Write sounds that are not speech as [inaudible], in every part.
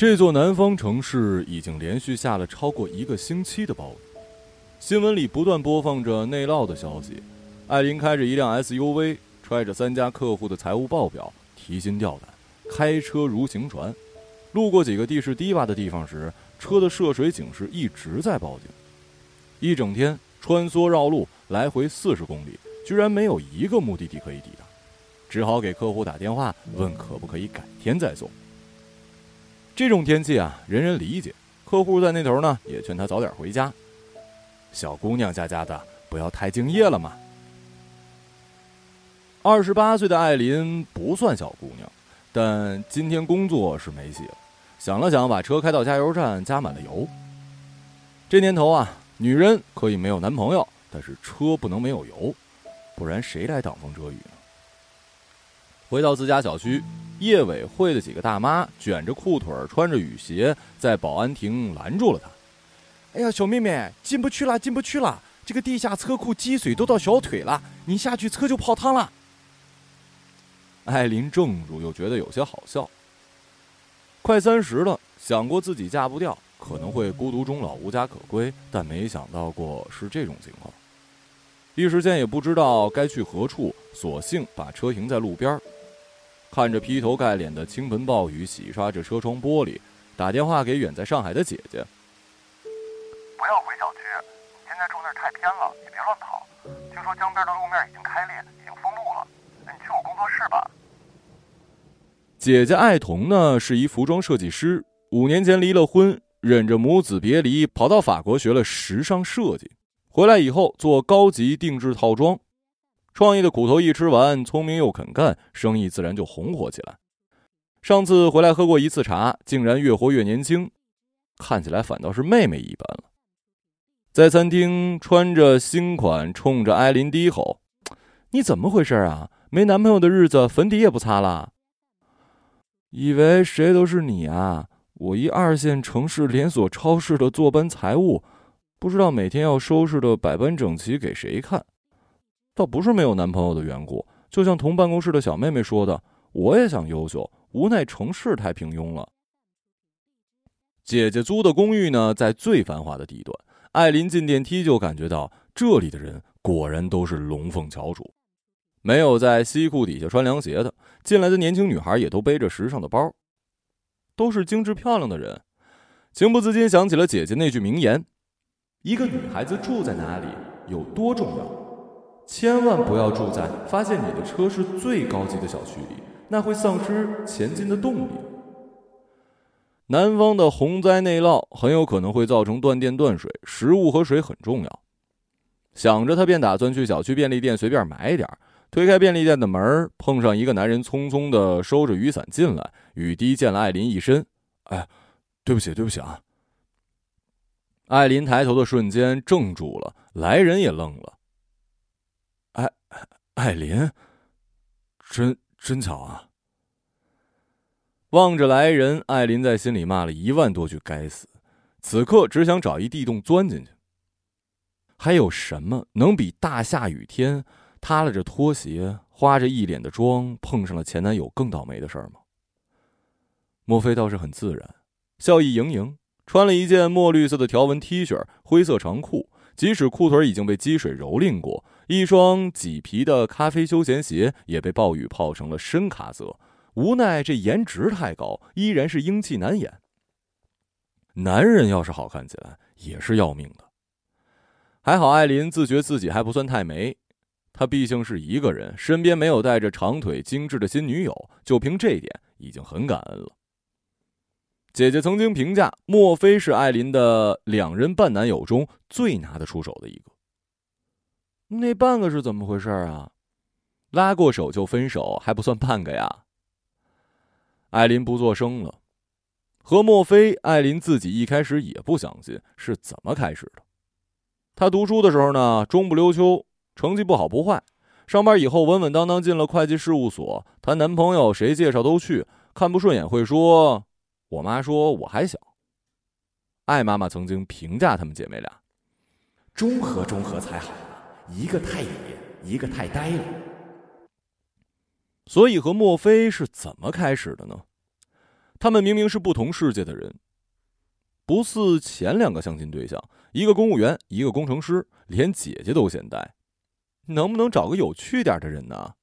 这座南方城市已经连续下了超过一个星期的暴雨，新闻里不断播放着内涝的消息。艾琳开着一辆 SUV，揣着三家客户的财务报表，提心吊胆，开车如行船。路过几个地势低洼的地方时，车的涉水警示一直在报警。一整天穿梭绕路，来回四十公里，居然没有一个目的地可以抵达，只好给客户打电话问可不可以改天再送。这种天气啊，人人理解。客户在那头呢，也劝他早点回家。小姑娘家家的，不要太敬业了嘛。二十八岁的艾琳不算小姑娘，但今天工作是没戏了。想了想，把车开到加油站，加满了油。这年头啊，女人可以没有男朋友，但是车不能没有油，不然谁来挡风遮雨呢？回到自家小区。业委会的几个大妈卷着裤腿穿着雨鞋，在保安亭拦住了他。哎呀，小妹妹，进不去了，进不去了！这个地下车库积水都到小腿了，你下去车就泡汤了。艾琳怔住，又觉得有些好笑。快三十了，想过自己嫁不掉，可能会孤独终老、无家可归，但没想到过是这种情况。一时间也不知道该去何处，索性把车停在路边看着劈头盖脸的倾盆暴雨洗刷着车窗玻璃，打电话给远在上海的姐姐。不要回小区，你现在住那儿太偏了，也别乱跑。听说江边的路面已经开裂，已经封路了。你去我工作室吧。姐姐艾童呢，是一服装设计师，五年前离了婚，忍着母子别离，跑到法国学了时尚设计，回来以后做高级定制套装。创业的苦头一吃完，聪明又肯干，生意自然就红火起来。上次回来喝过一次茶，竟然越活越年轻，看起来反倒是妹妹一般了。在餐厅穿着新款，冲着艾琳低吼：“你怎么回事啊？没男朋友的日子，粉底也不擦了？以为谁都是你啊？我一二线城市连锁超市的坐班财务，不知道每天要收拾的百般整齐给谁看。”倒不是没有男朋友的缘故，就像同办公室的小妹妹说的，我也想优秀，无奈城市太平庸了。姐姐租的公寓呢，在最繁华的地段。艾琳进电梯就感觉到，这里的人果然都是龙凤翘楚，没有在西裤底下穿凉鞋的。进来的年轻女孩也都背着时尚的包，都是精致漂亮的人。情不自禁想起了姐姐那句名言：“一个女孩子住在哪里有多重要。”千万不要住在发现你的车是最高级的小区里，那会丧失前进的动力。南方的洪灾内涝很有可能会造成断电断水，食物和水很重要。想着，他便打算去小区便利店随便买点推开便利店的门，碰上一个男人匆匆的收着雨伞进来，雨滴溅了艾琳一身。哎，对不起，对不起啊！艾琳抬头的瞬间怔住了，来人也愣了。艾琳，真真巧啊！望着来人，艾琳在心里骂了一万多句“该死”，此刻只想找一地洞钻进去。还有什么能比大下雨天，塌了着拖鞋，花着一脸的妆，碰上了前男友更倒霉的事儿吗？莫非倒是很自然，笑意盈盈，穿了一件墨绿色的条纹 T 恤，灰色长裤，即使裤腿已经被积水蹂躏过。一双麂皮的咖啡休闲鞋也被暴雨泡成了深咖色，无奈这颜值太高，依然是英气难掩。男人要是好看起来也是要命的。还好艾琳自觉自己还不算太美，她毕竟是一个人，身边没有带着长腿精致的新女友，就凭这一点已经很感恩了。姐姐曾经评价莫非是艾琳的两人半男友中最拿得出手的一个。那半个是怎么回事啊？拉过手就分手还不算半个呀？艾琳不作声了。和莫非，艾琳自己一开始也不相信是怎么开始的。她读书的时候呢，中不溜秋，成绩不好不坏。上班以后稳稳当当进了会计事务所，谈男朋友谁介绍都去。看不顺眼会说：“我妈说我还小。”艾妈妈曾经评价她们姐妹俩：“中和中和才好。”一个太野，一个太呆了。所以和墨菲是怎么开始的呢？他们明明是不同世界的人，不似前两个相亲对象，一个公务员，一个工程师，连姐姐都嫌呆。能不能找个有趣点的人呢？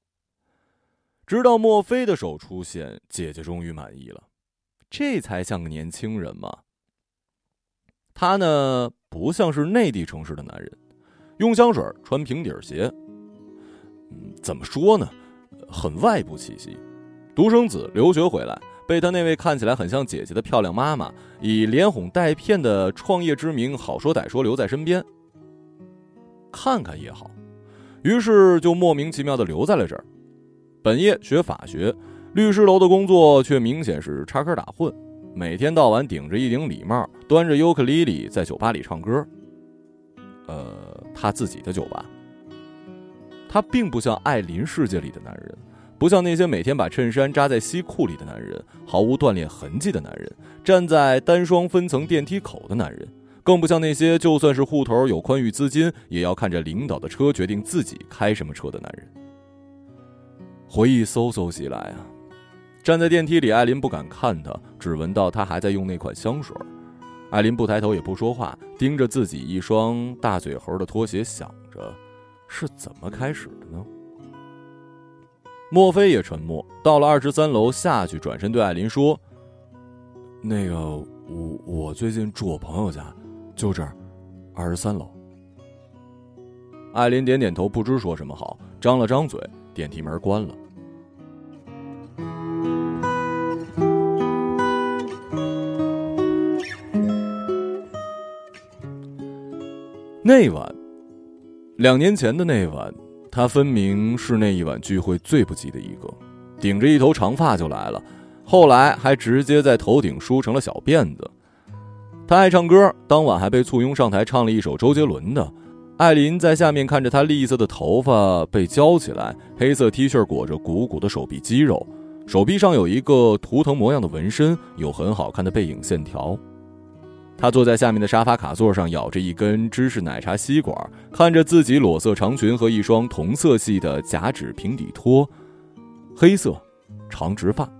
直到墨菲的手出现，姐姐终于满意了，这才像个年轻人嘛。他呢，不像是内地城市的男人，用香水，穿平底鞋。嗯，怎么说呢，很外部气息。独生子留学回来，被他那位看起来很像姐姐的漂亮妈妈以连哄带骗的创业之名，好说歹说留在身边。看看也好，于是就莫名其妙的留在了这儿。本业学法学，律师楼的工作却明显是插科打诨，每天到晚顶着一顶礼帽，端着尤克里里在酒吧里唱歌。他自己的酒吧。他并不像艾琳世界里的男人。不像那些每天把衬衫扎在西裤里的男人，毫无锻炼痕迹的男人，站在单双分层电梯口的男人，更不像那些就算是户头有宽裕资金，也要看着领导的车决定自己开什么车的男人。回忆嗖嗖袭来啊！站在电梯里，艾琳不敢看他，只闻到他还在用那款香水。艾琳不抬头也不说话，盯着自己一双大嘴猴的拖鞋，想着是怎么开始的呢？莫非也沉默。到了二十三楼下去，转身对艾琳说：“那个，我我最近住我朋友家，就这儿，二十三楼。”艾琳点点头，不知说什么好，张了张嘴，电梯门关了。那晚，两年前的那晚。他分明是那一晚聚会最不济的一个，顶着一头长发就来了，后来还直接在头顶梳成了小辫子。他爱唱歌，当晚还被簇拥上台唱了一首周杰伦的。艾琳在下面看着他栗色的头发被浇起来，黑色 T 恤裹着鼓鼓的手臂肌肉，手臂上有一个图腾模样的纹身，有很好看的背影线条。他坐在下面的沙发卡座上，咬着一根芝士奶茶吸管，看着自己裸色长裙和一双同色系的假趾平底拖，黑色，长直发。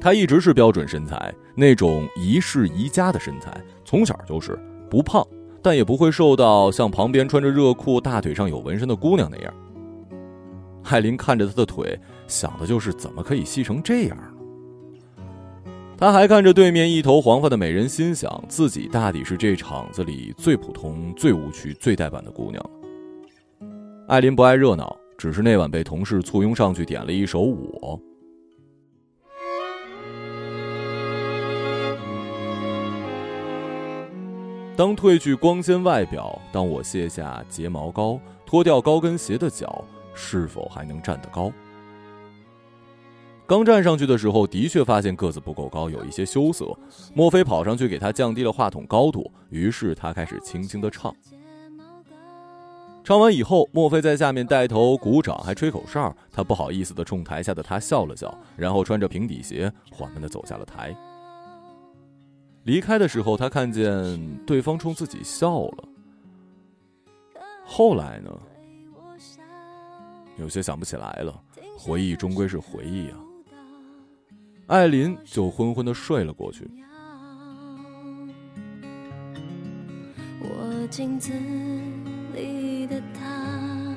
他一直是标准身材，那种宜室宜家的身材，从小就是不胖，但也不会瘦到像旁边穿着热裤、大腿上有纹身的姑娘那样。艾琳看着他的腿，想的就是怎么可以细成这样。他还看着对面一头黄发的美人，心想自己大抵是这场子里最普通、最无趣、最呆板的姑娘艾琳不爱热闹，只是那晚被同事簇拥上去点了一首《我》。当褪去光鲜外表，当我卸下睫毛膏，脱掉高跟鞋的脚，是否还能站得高？刚站上去的时候，的确发现个子不够高，有一些羞涩。莫非跑上去给他降低了话筒高度，于是他开始轻轻的唱。唱完以后，莫非在下面带头鼓掌，还吹口哨。他不好意思的冲台下的他笑了笑，然后穿着平底鞋缓慢的走下了台。离开的时候，他看见对方冲自己笑了。后来呢？有些想不起来了。回忆终归是回忆啊。艾琳就昏昏的睡了过去。我镜子里的他，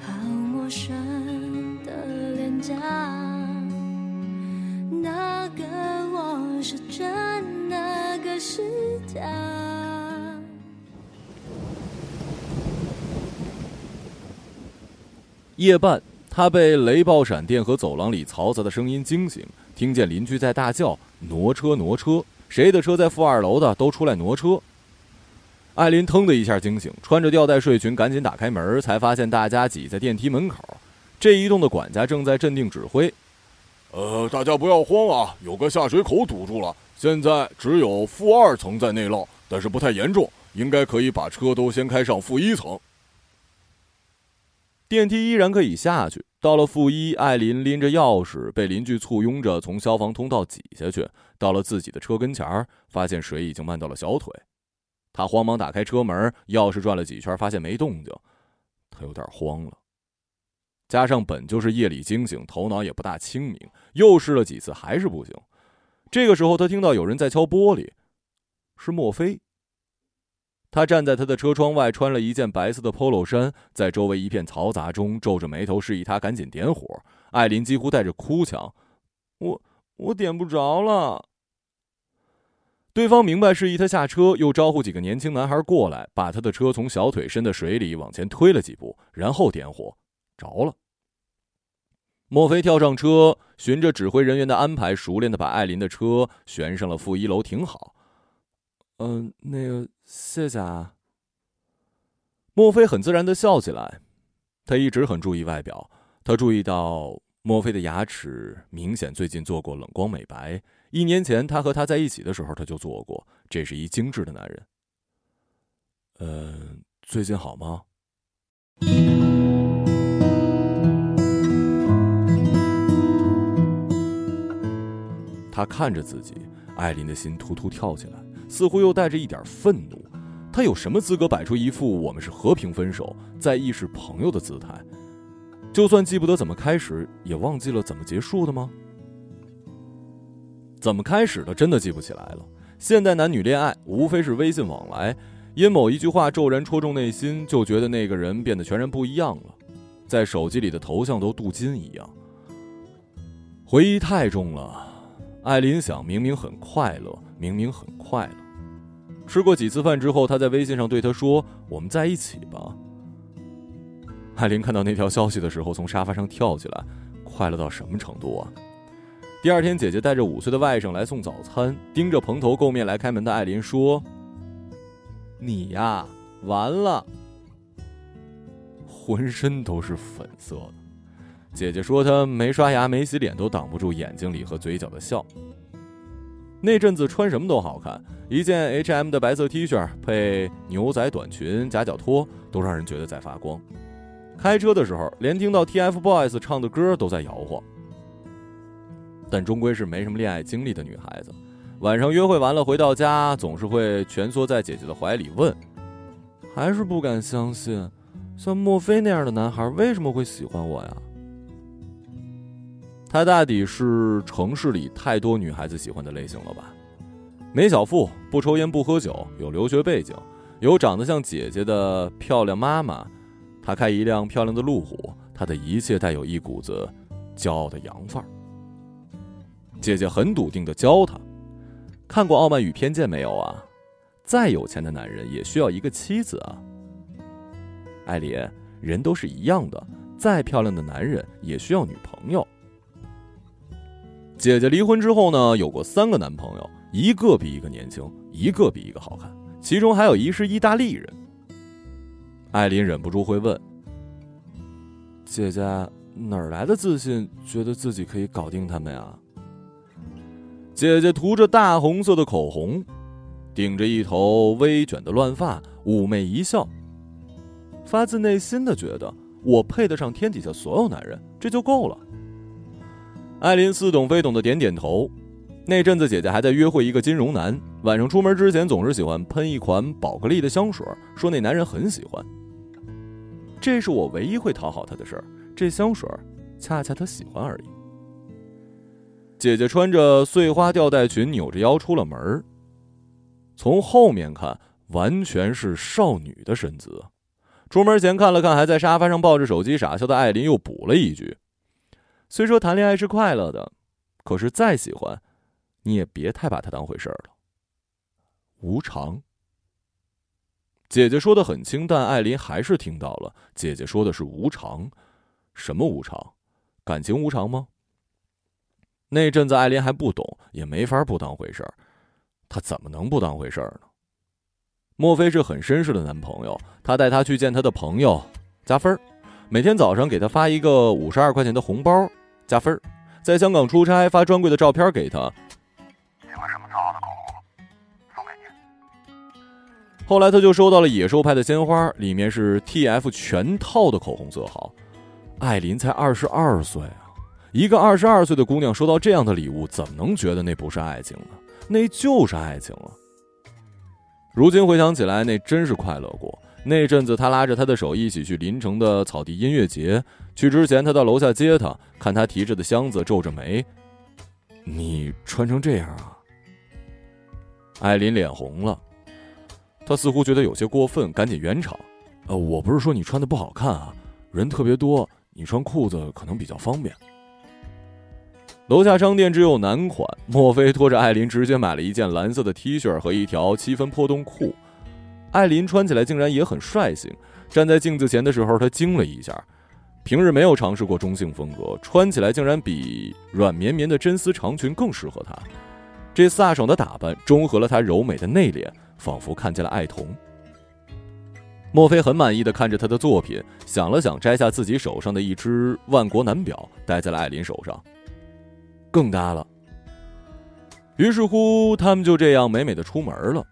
好陌生的脸颊。那个我是真，那个是假。夜半，他被雷暴闪电和走廊里嘈杂的声音惊醒。听见邻居在大叫：“挪车，挪车！谁的车在负二楼的？都出来挪车！”艾琳腾的一下惊醒，穿着吊带睡裙，赶紧打开门，才发现大家挤在电梯门口。这一栋的管家正在镇定指挥：“呃，大家不要慌啊，有个下水口堵住了，现在只有负二层在内涝，但是不太严重，应该可以把车都先开上负一层。电梯依然可以下去。”到了负一，艾琳拎着钥匙，被邻居簇拥着从消防通道挤下去。到了自己的车跟前儿发现水已经漫到了小腿。他慌忙打开车门，钥匙转了几圈，发现没动静。他有点慌了。加上本就是夜里惊醒，头脑也不大清明，又试了几次还是不行。这个时候，他听到有人在敲玻璃，是莫非。他站在他的车窗外，穿了一件白色的 polo 衫，在周围一片嘈杂中皱着眉头，示意他赶紧点火。艾琳几乎带着哭腔：“我我点不着了。”对方明白示意他下车，又招呼几个年轻男孩过来，把他的车从小腿深的水里往前推了几步，然后点火，着了。莫非跳上车，循着指挥人员的安排，熟练的把艾琳的车旋上了负一楼停好。嗯，那个。谢谢啊。莫非很自然的笑起来，他一直很注意外表。他注意到莫非的牙齿明显最近做过冷光美白。一年前他和他在一起的时候他就做过。这是一精致的男人。嗯，最近好吗？他看着自己，艾琳的心突突跳起来。似乎又带着一点愤怒，他有什么资格摆出一副我们是和平分手，在意是朋友的姿态？就算记不得怎么开始，也忘记了怎么结束的吗？怎么开始的真的记不起来了。现代男女恋爱无非是微信往来，因某一句话骤然戳中内心，就觉得那个人变得全然不一样了，在手机里的头像都镀金一样。回忆太重了，艾琳想，明明很快乐，明明很快乐。吃过几次饭之后，他在微信上对他说：“我们在一起吧。”艾琳看到那条消息的时候，从沙发上跳起来，快乐到什么程度啊？第二天，姐姐带着五岁的外甥来送早餐，盯着蓬头垢面来开门的艾琳说：“你呀，完了，浑身都是粉色的。”姐姐说：“她没刷牙、没洗脸，都挡不住眼睛里和嘴角的笑。”那阵子穿什么都好看，一件 H&M 的白色 T 恤配牛仔短裙、夹脚拖，都让人觉得在发光。开车的时候，连听到 TFBOYS 唱的歌都在摇晃。但终归是没什么恋爱经历的女孩子，晚上约会完了回到家，总是会蜷缩在姐姐的怀里问：“还是不敢相信，像莫非那样的男孩为什么会喜欢我呀？”他大抵是城市里太多女孩子喜欢的类型了吧？没小腹，不抽烟不喝酒，有留学背景，有长得像姐姐的漂亮妈妈。他开一辆漂亮的路虎，他的一切带有一股子骄傲的洋范儿。姐姐很笃定的教他：“看过《傲慢与偏见》没有啊？再有钱的男人也需要一个妻子啊。”艾琳，人都是一样的，再漂亮的男人也需要女朋友。姐姐离婚之后呢，有过三个男朋友，一个比一个年轻，一个比一个好看，其中还有一是意大利人。艾琳忍不住会问：“姐姐哪儿来的自信，觉得自己可以搞定他们呀？”姐姐涂着大红色的口红，顶着一头微卷的乱发，妩媚一笑，发自内心的觉得我配得上天底下所有男人，这就够了。艾琳似懂非懂的点点头。那阵子，姐姐还在约会一个金融男，晚上出门之前总是喜欢喷一款宝格丽的香水，说那男人很喜欢。这是我唯一会讨好他的事儿，这香水恰恰他喜欢而已。姐姐穿着碎花吊带裙，扭着腰出了门从后面看，完全是少女的身姿。出门前看了看还在沙发上抱着手机傻笑的艾琳，又补了一句。虽说谈恋爱是快乐的，可是再喜欢，你也别太把它当回事儿了。无常。姐姐说的很轻淡，艾琳还是听到了。姐姐说的是无常，什么无常？感情无常吗？那阵子艾琳还不懂，也没法不当回事儿。她怎么能不当回事儿呢？莫非是很绅士的男朋友？他带她去见他的朋友，加分儿。每天早上给他发一个五十二块钱的红包。加分儿在香港出差发专柜的照片给他。喜欢什么最好的口红？送给你。后来他就收到了野兽派的鲜花，里面是 TF 全套的口红色号。艾琳才二十二岁啊，一个二十二岁的姑娘收到这样的礼物，怎么能觉得那不是爱情呢？那就是爱情了。如今回想起来，那真是快乐过。那阵子，他拉着他的手一起去临城的草地音乐节。去之前，他到楼下接他，看他提着的箱子，皱着眉：“你穿成这样啊？”艾琳脸红了，他似乎觉得有些过分，赶紧圆场：“呃，我不是说你穿的不好看啊，人特别多，你穿裤子可能比较方便。”楼下商店只有男款，莫非拖着艾琳直接买了一件蓝色的 T 恤和一条七分破洞裤。艾琳穿起来竟然也很率性，站在镜子前的时候，她惊了一下。平日没有尝试过中性风格，穿起来竟然比软绵绵的真丝长裙更适合她。这飒爽的打扮中和了她柔美的内敛，仿佛看见了爱童。莫非很满意的看着她的作品，想了想，摘下自己手上的一只万国男表，戴在了艾琳手上。更搭了。于是乎，他们就这样美美的出门了。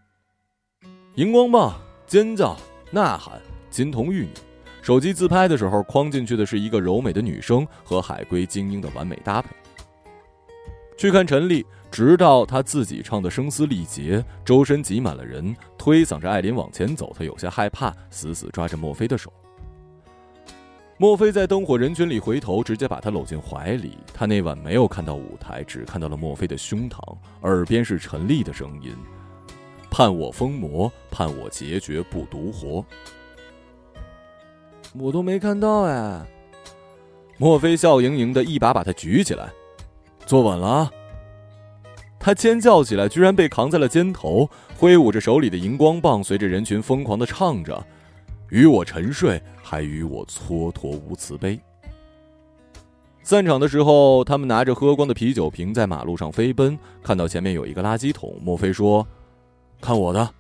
荧光棒、尖叫、呐喊、金童玉女，手机自拍的时候框进去的是一个柔美的女生和海归精英的完美搭配。去看陈丽，直到他自己唱的声嘶力竭，周身挤满了人，推搡着艾琳往前走，他有些害怕，死死抓着莫非的手。莫非在灯火人群里回头，直接把他搂进怀里。他那晚没有看到舞台，只看到了莫非的胸膛，耳边是陈丽的声音：“判我疯魔，判我结绝不独活。”我都没看到哎。莫非笑盈盈的一把把他举起来，坐稳了。他尖叫起来，居然被扛在了肩头，挥舞着手里的荧光棒，随着人群疯狂的唱着。与我沉睡，还与我蹉跎无慈悲。散场的时候，他们拿着喝光的啤酒瓶在马路上飞奔，看到前面有一个垃圾桶，莫非说：“看我的。”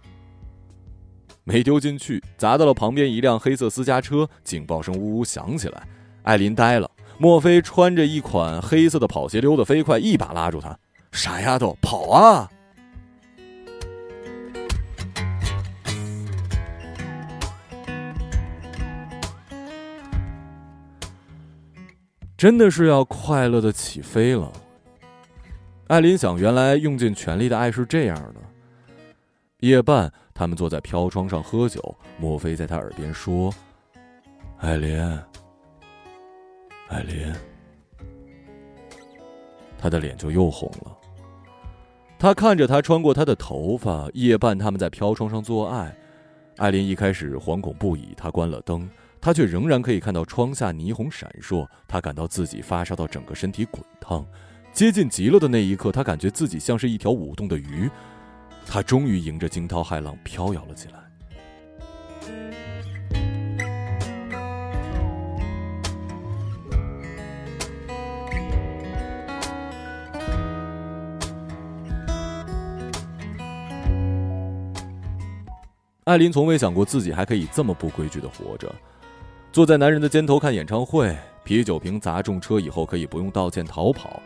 没丢进去，砸到了旁边一辆黑色私家车，警报声呜呜响起来。艾琳呆了，莫非穿着一款黑色的跑鞋溜得飞快，一把拉住他：“傻丫头，跑啊！”真的是要快乐的起飞了。艾琳想，原来用尽全力的爱是这样的。夜半，他们坐在飘窗上喝酒，莫非在他耳边说：“艾琳，艾琳。”他的脸就又红了。他看着他穿过他的头发。夜半，他们在飘窗上做爱。艾琳一开始惶恐不已，他关了灯。他却仍然可以看到窗下霓虹闪烁，他感到自己发烧到整个身体滚烫，接近极了的那一刻，他感觉自己像是一条舞动的鱼，他终于迎着惊涛骇浪飘摇了起来。艾琳从未想过自己还可以这么不规矩的活着。坐在男人的肩头看演唱会，啤酒瓶砸中车以后可以不用道歉逃跑，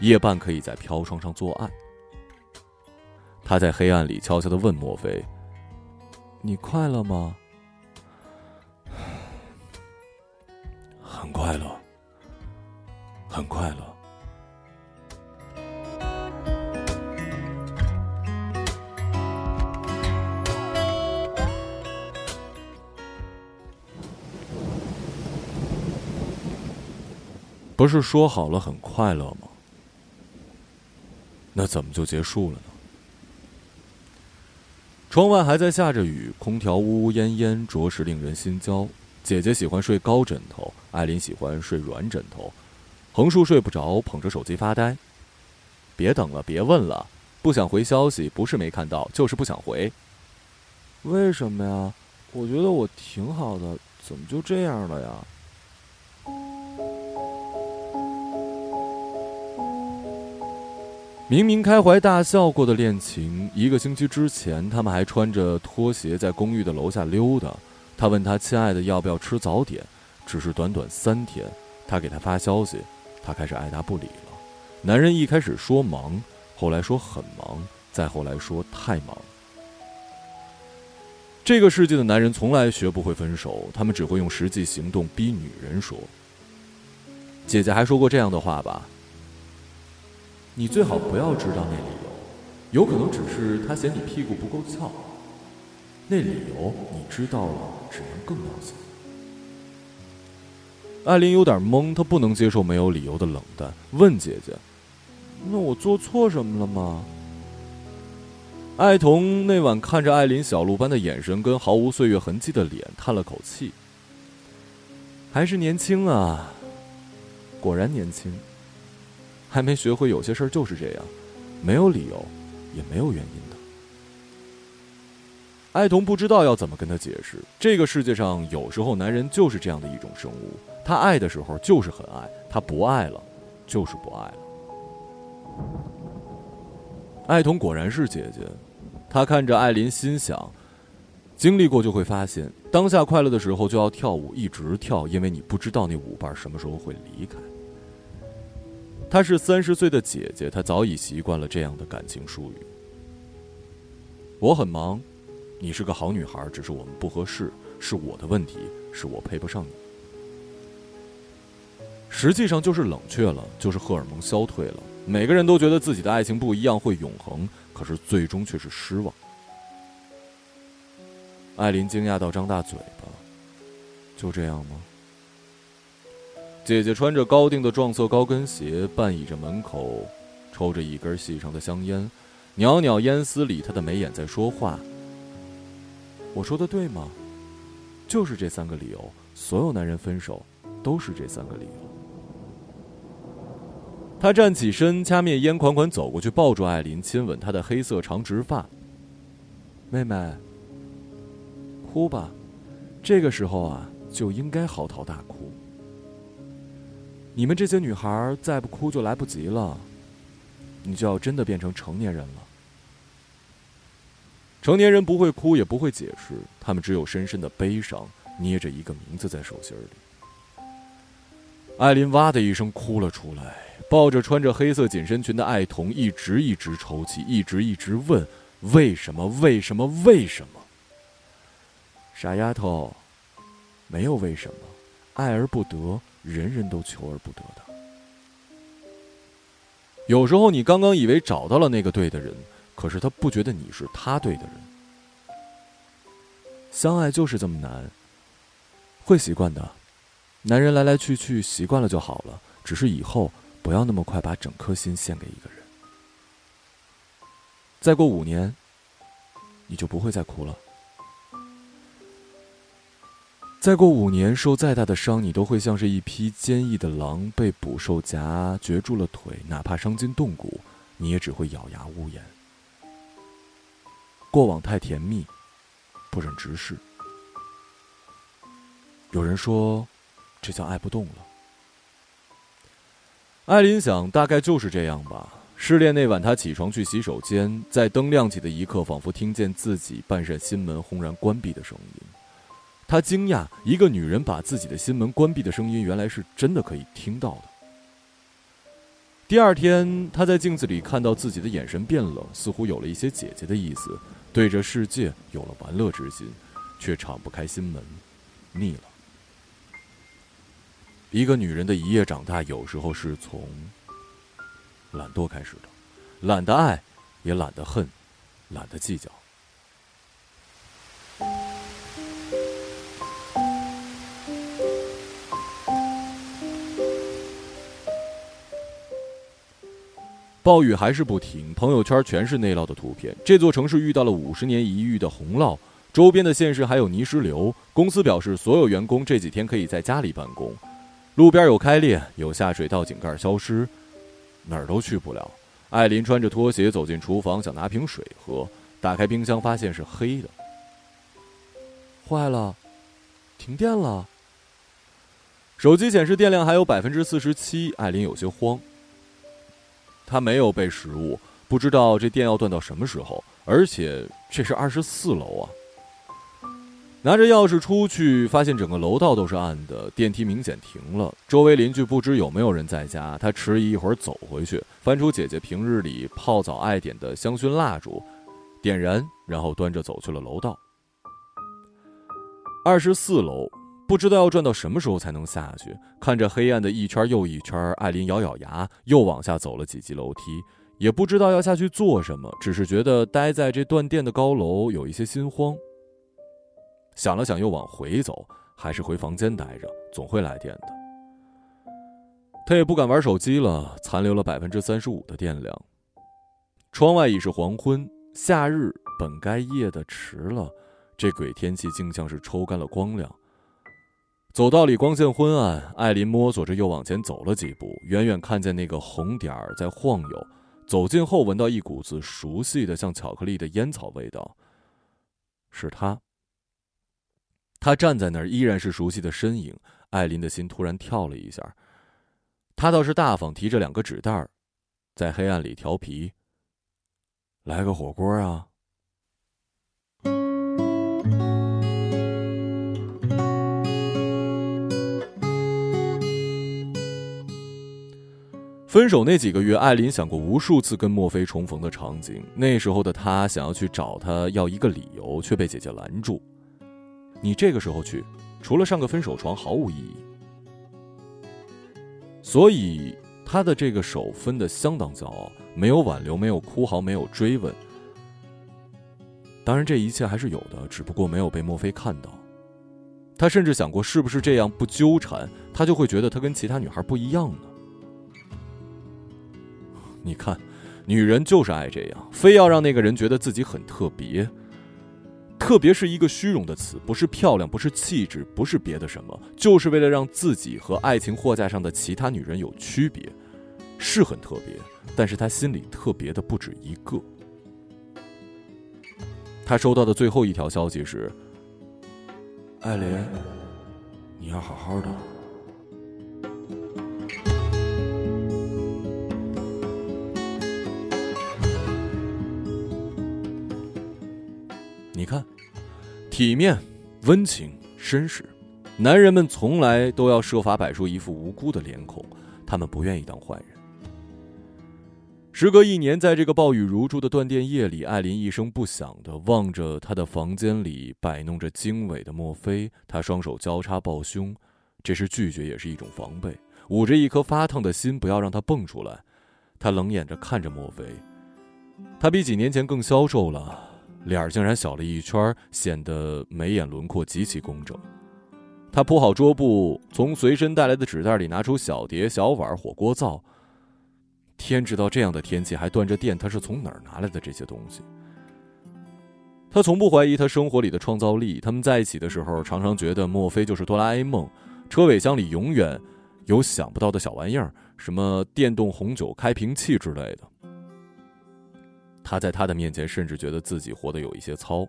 夜半可以在飘窗上做爱。他在黑暗里悄悄的问莫非：“你快乐吗？”“很快乐，很快乐。”不是说好了很快乐吗？那怎么就结束了呢？窗外还在下着雨，空调呜呜咽咽，着实令人心焦。姐姐喜欢睡高枕头，艾琳喜欢睡软枕头，横竖睡不着，捧着手机发呆。别等了，别问了，不想回消息，不是没看到，就是不想回。为什么呀？我觉得我挺好的，怎么就这样了呀？明明开怀大笑过的恋情，一个星期之前，他们还穿着拖鞋在公寓的楼下溜达。他问他亲爱的要不要吃早点，只是短短三天，他给他发消息，他开始爱答不理了。男人一开始说忙，后来说很忙，再后来说太忙。这个世界的男人从来学不会分手，他们只会用实际行动逼女人说。姐姐还说过这样的话吧？你最好不要知道那理由，有可能只是他嫌你屁股不够翘。那理由你知道了，只能更要紧。艾琳有点懵，她不能接受没有理由的冷淡，问姐姐：“那我做错什么了吗？”艾童那晚看着艾琳小鹿般的眼神跟毫无岁月痕迹的脸，叹了口气：“还是年轻啊，果然年轻，还没学会有些事儿就是这样，没有理由，也没有原因的。”艾童不知道要怎么跟他解释，这个世界上有时候男人就是这样的一种生物。他爱的时候就是很爱，他不爱了，就是不爱了。爱童果然是姐姐，他看着艾琳，心想：经历过就会发现，当下快乐的时候就要跳舞，一直跳，因为你不知道那舞伴什么时候会离开。她是三十岁的姐姐，她早已习惯了这样的感情术语。我很忙，你是个好女孩，只是我们不合适，是我的问题，是我配不上你。实际上就是冷却了，就是荷尔蒙消退了。每个人都觉得自己的爱情不一样，会永恒，可是最终却是失望。艾琳惊讶到张大嘴巴，就这样吗？姐姐穿着高定的撞色高跟鞋，半倚着门口，抽着一根细长的香烟，袅袅烟丝里，她的眉眼在说话。我说的对吗？就是这三个理由，所有男人分手都是这三个理由。他站起身，掐灭烟，款款走过去，抱住艾琳，亲吻她的黑色长直发。妹妹，哭吧，这个时候啊，就应该嚎啕大哭。你们这些女孩再不哭就来不及了，你就要真的变成成年人了。成年人不会哭，也不会解释，他们只有深深的悲伤，捏着一个名字在手心里。艾琳哇的一声哭了出来。抱着穿着黑色紧身裙的爱童，一直一直抽泣，一直一直问：为什么？为什么？为什么？傻丫头，没有为什么，爱而不得，人人都求而不得的。有时候你刚刚以为找到了那个对的人，可是他不觉得你是他对的人。相爱就是这么难，会习惯的。男人来来去去，习惯了就好了。只是以后。不要那么快把整颗心献给一个人。再过五年，你就不会再哭了。再过五年，受再大的伤，你都会像是一匹坚毅的狼，被捕兽夹绝住了腿，哪怕伤筋动骨，你也只会咬牙呜咽。过往太甜蜜，不忍直视。有人说，这叫爱不动了。艾琳想，大概就是这样吧。失恋那晚，她起床去洗手间，在灯亮起的一刻，仿佛听见自己半扇心门轰然关闭的声音。他惊讶，一个女人把自己的心门关闭的声音，原来是真的可以听到的。第二天，她在镜子里看到自己的眼神变冷，似乎有了一些姐姐的意思，对着世界有了玩乐之心，却敞不开心门，腻了。一个女人的一夜长大，有时候是从懒惰开始的，懒得爱，也懒得恨，懒得计较。暴雨还是不停，朋友圈全是内涝的图片。这座城市遇到了五十年一遇的洪涝，周边的县市还有泥石流。公司表示，所有员工这几天可以在家里办公。路边有开裂，有下水道井盖消失，哪儿都去不了。艾琳穿着拖鞋走进厨房，想拿瓶水喝，打开冰箱发现是黑的。坏了，停电了。手机显示电量还有百分之四十七，艾琳有些慌。他没有备食物，不知道这电要断到什么时候，而且这是二十四楼啊。拿着钥匙出去，发现整个楼道都是暗的，电梯明显停了。周围邻居不知有没有人在家。他迟疑一会儿走回去，翻出姐姐平日里泡澡爱点的香薰蜡烛，点燃，然后端着走去了楼道。二十四楼，不知道要转到什么时候才能下去。看着黑暗的一圈又一圈，艾琳咬咬牙，又往下走了几级楼梯，也不知道要下去做什么，只是觉得待在这断电的高楼有一些心慌。想了想，又往回走，还是回房间待着，总会来电的。他也不敢玩手机了，残留了百分之三十五的电量。窗外已是黄昏，夏日本该夜的迟了，这鬼天气竟像是抽干了光亮。走道里光线昏暗，艾琳摸索着又往前走了几步，远远看见那个红点儿在晃悠。走近后，闻到一股子熟悉的像巧克力的烟草味道，是他。他站在那儿，依然是熟悉的身影。艾琳的心突然跳了一下。他倒是大方，提着两个纸袋，在黑暗里调皮。来个火锅啊！分手那几个月，艾琳想过无数次跟墨菲重逢的场景。那时候的她想要去找他要一个理由，却被姐姐拦住。你这个时候去，除了上个分手床，毫无意义。所以他的这个手分得相当骄傲，没有挽留，没有哭嚎，没有追问。当然，这一切还是有的，只不过没有被墨菲看到。他甚至想过，是不是这样不纠缠，他就会觉得他跟其他女孩不一样呢？你看，女人就是爱这样，非要让那个人觉得自己很特别。特别是一个虚荣的词，不是漂亮，不是气质，不是别的什么，就是为了让自己和爱情货架上的其他女人有区别，是很特别，但是他心里特别的不止一个。他收到的最后一条消息是：“艾琳，你要好好的。”体面、温情、绅士，男人们从来都要设法摆出一副无辜的脸孔，他们不愿意当坏人。时隔一年，在这个暴雨如注的断电夜里，艾琳一声不响的望着他的房间里摆弄着经纬的墨菲，他双手交叉抱胸，这是拒绝，也是一种防备，捂着一颗发烫的心，不要让它蹦出来。他冷眼着看着墨菲，他比几年前更消瘦了。脸儿竟然小了一圈，显得眉眼轮廓极其工整。他铺好桌布，从随身带来的纸袋里拿出小碟、小碗、火锅灶。天知道这样的天气还断着电，他是从哪儿拿来的这些东西？他从不怀疑他生活里的创造力。他们在一起的时候，常常觉得莫非就是哆啦 A 梦。车尾箱里永远有想不到的小玩意儿，什么电动红酒开瓶器之类的。他在他的面前，甚至觉得自己活得有一些糙。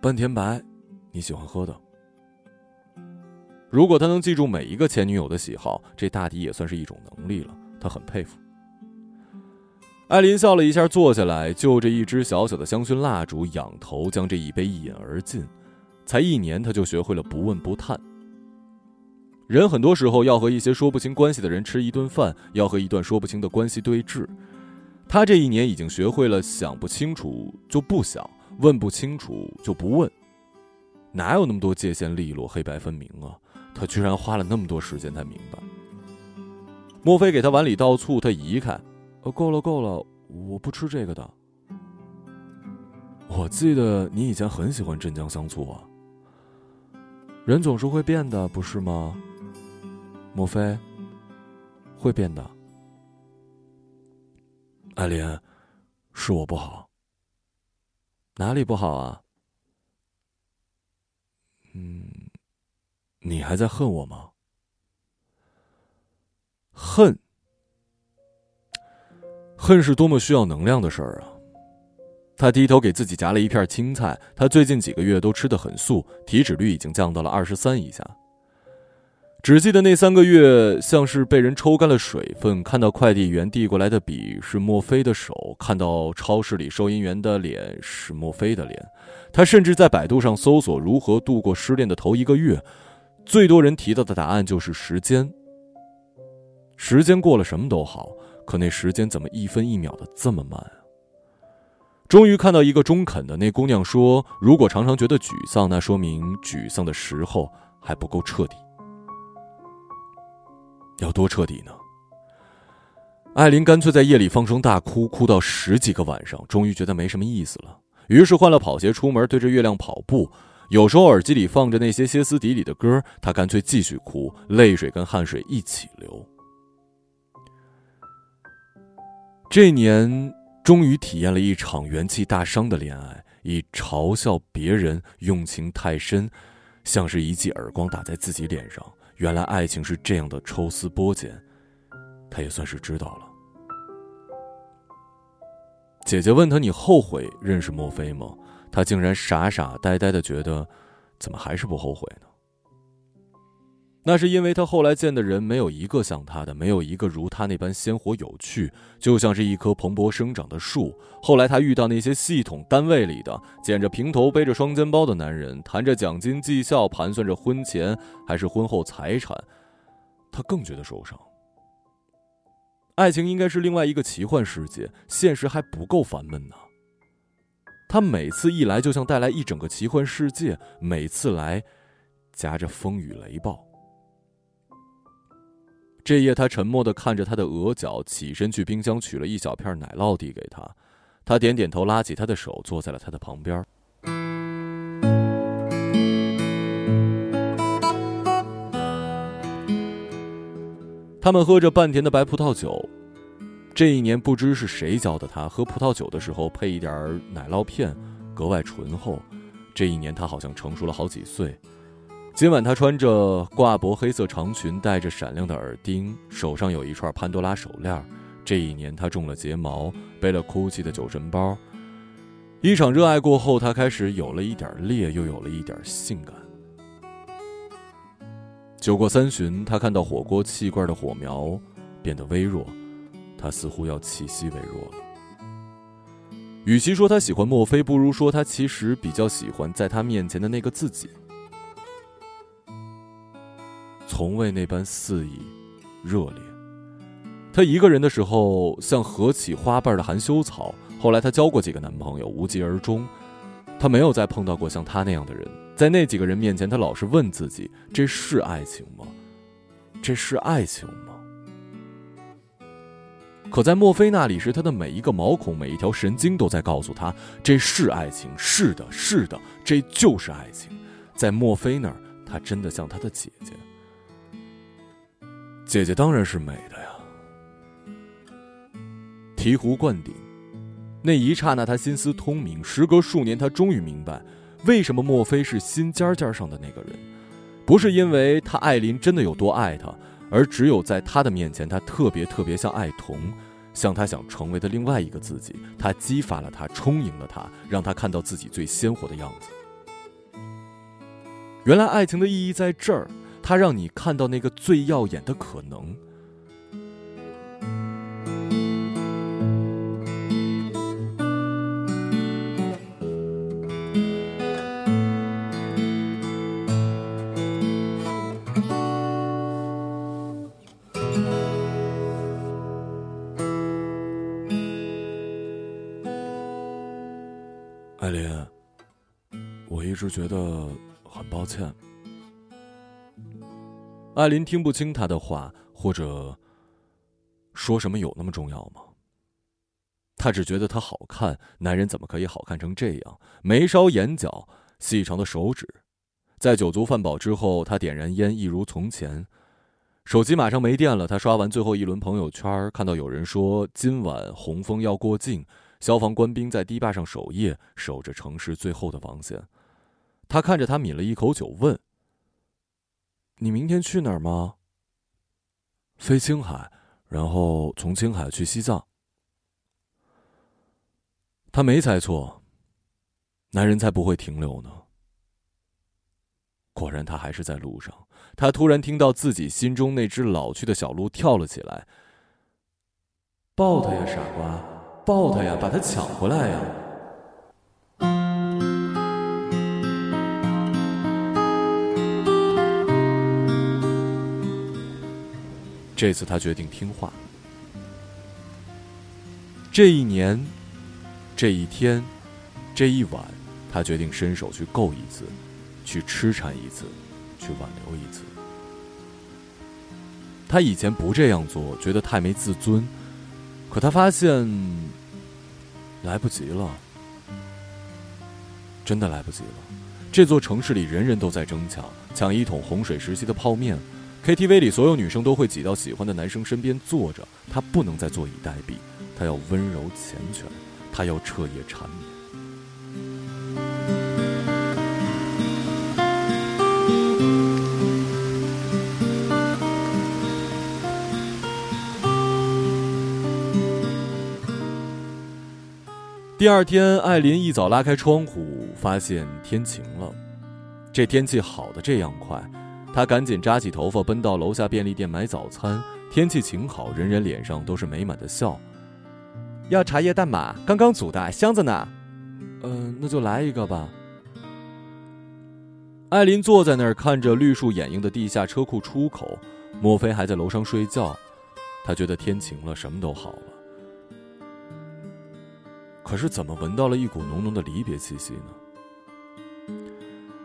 半甜白，你喜欢喝的。如果他能记住每一个前女友的喜好，这大抵也算是一种能力了。他很佩服。艾琳笑了一下，坐下来，就着一支小小的香薰蜡烛，仰头将这一杯一饮而尽。才一年，他就学会了不问不探。人很多时候要和一些说不清关系的人吃一顿饭，要和一段说不清的关系对峙。他这一年已经学会了想不清楚就不想，问不清楚就不问，哪有那么多界限利落、黑白分明啊？他居然花了那么多时间才明白。莫非给他碗里倒醋，他移开，呃，够了够了，我不吃这个的。我记得你以前很喜欢镇江香醋啊。人总是会变的，不是吗？莫非会变的。艾琳，是我不好。哪里不好啊？嗯，你还在恨我吗？恨，恨是多么需要能量的事儿啊！他低头给自己夹了一片青菜。他最近几个月都吃的很素，体脂率已经降到了二十三以下。只记得那三个月像是被人抽干了水分，看到快递员递过来的笔是墨菲的手，看到超市里收银员的脸是墨菲的脸。他甚至在百度上搜索如何度过失恋的头一个月，最多人提到的答案就是时间。时间过了什么都好，可那时间怎么一分一秒的这么慢啊？终于看到一个中肯的，那姑娘说：“如果常常觉得沮丧，那说明沮丧的时候还不够彻底。”要多彻底呢？艾琳干脆在夜里放声大哭，哭到十几个晚上，终于觉得没什么意思了。于是换了跑鞋出门，对着月亮跑步。有时候耳机里放着那些歇斯底里的歌，她干脆继续哭，泪水跟汗水一起流。这年终于体验了一场元气大伤的恋爱，以嘲笑别人用情太深，像是一记耳光打在自己脸上。原来爱情是这样的抽丝剥茧，他也算是知道了。姐姐问他：“你后悔认识墨菲吗？”他竟然傻傻呆呆的觉得，怎么还是不后悔呢？那是因为他后来见的人没有一个像他的，没有一个如他那般鲜活有趣，就像是一棵蓬勃生长的树。后来他遇到那些系统单位里的剪着平头、背着双肩包的男人，谈着奖金、绩效，盘算着婚前还是婚后财产，他更觉得受伤。爱情应该是另外一个奇幻世界，现实还不够烦闷呢。他每次一来，就像带来一整个奇幻世界，每次来，夹着风雨雷暴。这夜，他沉默的看着他的额角，起身去冰箱取了一小片奶酪递给他。他点点头，拉起他的手，坐在了他的旁边。他们喝着半甜的白葡萄酒。这一年，不知是谁教的他喝葡萄酒的时候配一点奶酪片，格外醇厚。这一年，他好像成熟了好几岁。今晚他穿着挂脖黑色长裙，戴着闪亮的耳钉，手上有一串潘多拉手链。这一年他种了睫毛，背了哭泣的酒神包。一场热爱过后，他开始有了一点烈，又有了一点性感。酒过三巡，他看到火锅气罐的火苗变得微弱，他似乎要气息微弱了。与其说他喜欢墨菲，不如说他其实比较喜欢在他面前的那个自己。从未那般肆意、热烈。她一个人的时候，像合起花瓣的含羞草。后来她交过几个男朋友，无疾而终。她没有再碰到过像他那样的人。在那几个人面前，她老是问自己：这是爱情吗？这是爱情吗？可在墨菲那里时，她的每一个毛孔、每一条神经都在告诉他：这是爱情，是的，是的，这就是爱情。在墨菲那儿，他真的像她的姐姐。姐姐当然是美的呀。醍醐灌顶，那一刹那，他心思通明。时隔数年，他终于明白，为什么莫非是心尖尖上的那个人，不是因为他艾琳真的有多爱他，而只有在他的面前，他特别特别像爱童，像他想成为的另外一个自己。他激发了他，充盈了他，让他看到自己最鲜活的样子。原来爱情的意义在这儿。他让你看到那个最耀眼的可能。艾琳，我一直觉得很抱歉。艾琳听不清他的话，或者说什么有那么重要吗？她只觉得他好看，男人怎么可以好看成这样？眉梢眼角，细长的手指。在酒足饭饱之后，他点燃烟，一如从前。手机马上没电了，他刷完最后一轮朋友圈，看到有人说今晚洪峰要过境，消防官兵在堤坝上守夜，守着城市最后的防线。他看着他抿了一口酒，问。你明天去哪儿吗？飞青海，然后从青海去西藏。他没猜错，男人才不会停留呢。果然，他还是在路上。他突然听到自己心中那只老去的小鹿跳了起来。抱他呀，傻瓜！抱他呀，把他抢回来呀！这次他决定听话。这一年，这一天，这一晚，他决定伸手去够一次，去痴缠一次，去挽留一次。他以前不这样做，觉得太没自尊。可他发现，来不及了，真的来不及了。这座城市里人人都在争抢，抢一桶洪水时期的泡面。KTV 里所有女生都会挤到喜欢的男生身边坐着，她不能再坐以待毙，她要温柔缱绻，她要彻夜缠绵。第二天，艾琳一早拉开窗户，发现天晴了。这天气好的这样快，她赶紧扎起头发，奔到楼下便利店买早餐。天气晴好，人人脸上都是美满的笑。要茶叶蛋吗？刚刚煮的，箱子呢。嗯，那就来一个吧。艾琳坐在那儿，看着绿树掩映的地下车库出口，莫非还在楼上睡觉？她觉得天晴了，什么都好了。可是怎么闻到了一股浓浓的离别气息呢？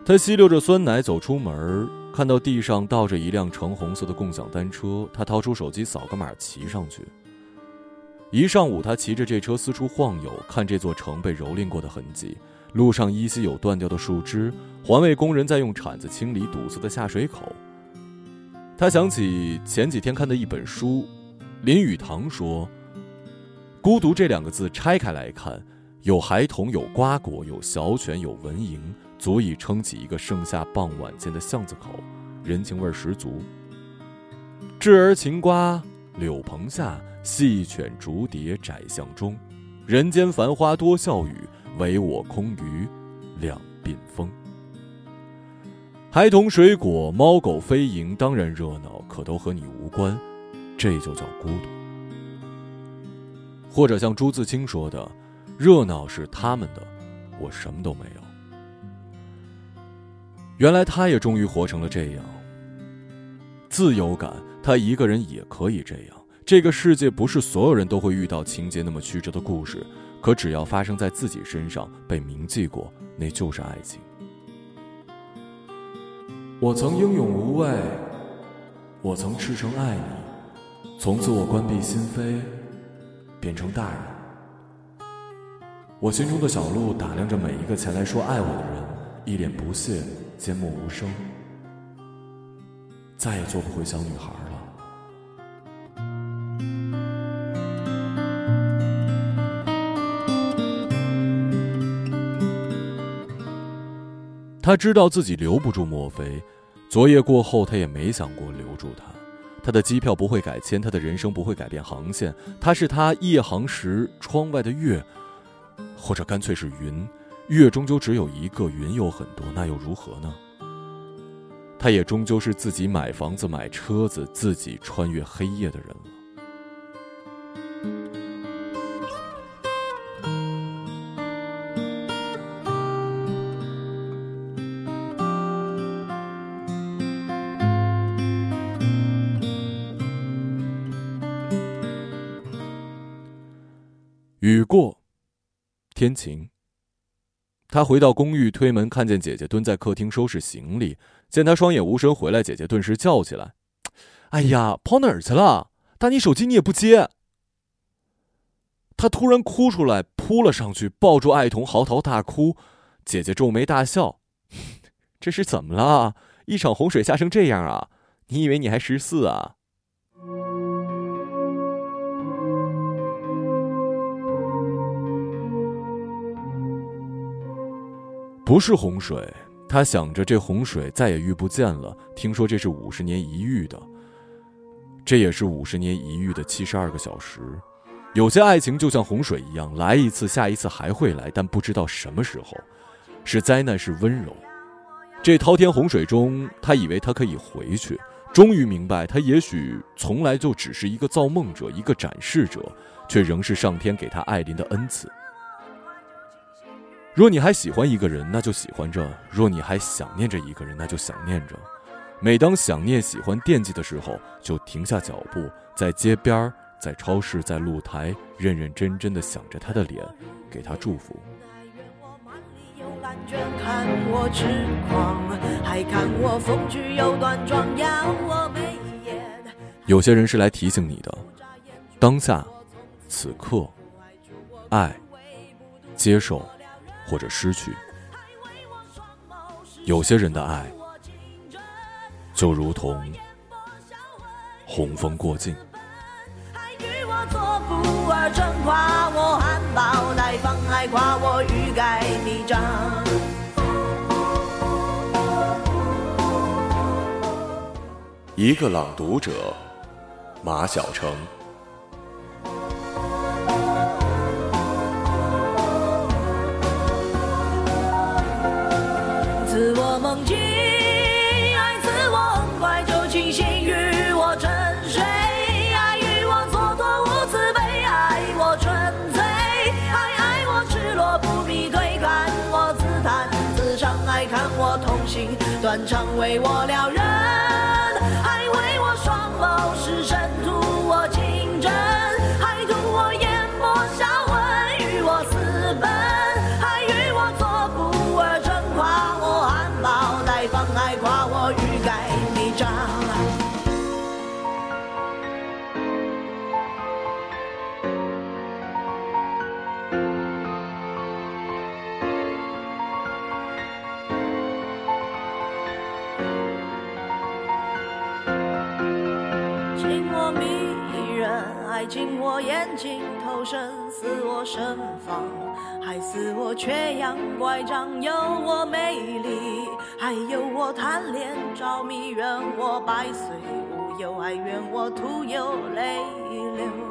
他吸溜着酸奶走出门，看到地上倒着一辆橙红色的共享单车，他掏出手机扫个码，骑上去。一上午，他骑着这车四处晃悠，看这座城被蹂躏过的痕迹。路上依稀有断掉的树枝，环卫工人在用铲子清理堵塞的下水口。他想起前几天看的一本书，林语堂说。孤独这两个字拆开来看，有孩童，有瓜果，有小犬，有蚊蝇，足以撑起一个盛夏傍晚间的巷子口，人情味十足。稚儿擎瓜，柳棚下，细犬逐蝶窄巷中，人间繁花多笑语，唯我空余两鬓风。孩童、水果、猫狗飞蝇，当然热闹，可都和你无关，这就叫孤独。或者像朱自清说的：“热闹是他们的，我什么都没有。”原来他也终于活成了这样。自由感，他一个人也可以这样。这个世界不是所有人都会遇到情节那么曲折的故事，可只要发生在自己身上，被铭记过，那就是爱情。我曾英勇无畏，我曾赤诚爱你，从此我关闭心扉。变成大人，我心中的小鹿打量着每一个前来说爱我的人，一脸不屑，缄默无声，再也做不回小女孩了。他知道自己留不住莫非，昨夜过后，他也没想过留住她。他的机票不会改签，他的人生不会改变航线。他是他夜航时窗外的月，或者干脆是云。月终究只有一个，云有很多，那又如何呢？他也终究是自己买房子、买车子，自己穿越黑夜的人了。雨过，天晴。他回到公寓，推门看见姐姐蹲在客厅收拾行李。见他双眼无神回来，姐姐顿时叫起来：“哎呀，跑哪儿去了？打你手机你也不接。”他突然哭出来，扑了上去，抱住爱童，嚎啕大哭。姐姐皱眉大笑：“ [laughs] 这是怎么了？一场洪水下成这样啊？你以为你还十四啊？”不是洪水，他想着这洪水再也遇不见了。听说这是五十年一遇的，这也是五十年一遇的七十二个小时。有些爱情就像洪水一样，来一次，下一次还会来，但不知道什么时候。是灾难，是温柔。这滔天洪水中，他以为他可以回去，终于明白，他也许从来就只是一个造梦者，一个展示者，却仍是上天给他爱琳的恩赐。若你还喜欢一个人，那就喜欢着；若你还想念着一个人，那就想念着。每当想念、喜欢、惦记的时候，就停下脚步，在街边、在超市、在露台，认认真真的想着他的脸，给他祝福。有些人是来提醒你的，当下、此刻，爱、接受。或者失去，有些人的爱，就如同红枫过境。一个朗读者，马晓成。自我梦境，爱自我很快就清醒与我沉睡，爱与我蹉跎无慈悲，爱我纯粹，爱爱我赤裸不必对看我自弹自唱，爱看我痛心断肠为我撩人，盛放，害死，我缺氧乖张，有我美丽，还有我贪恋着迷，愿我百岁无忧，还愿我徒有泪流。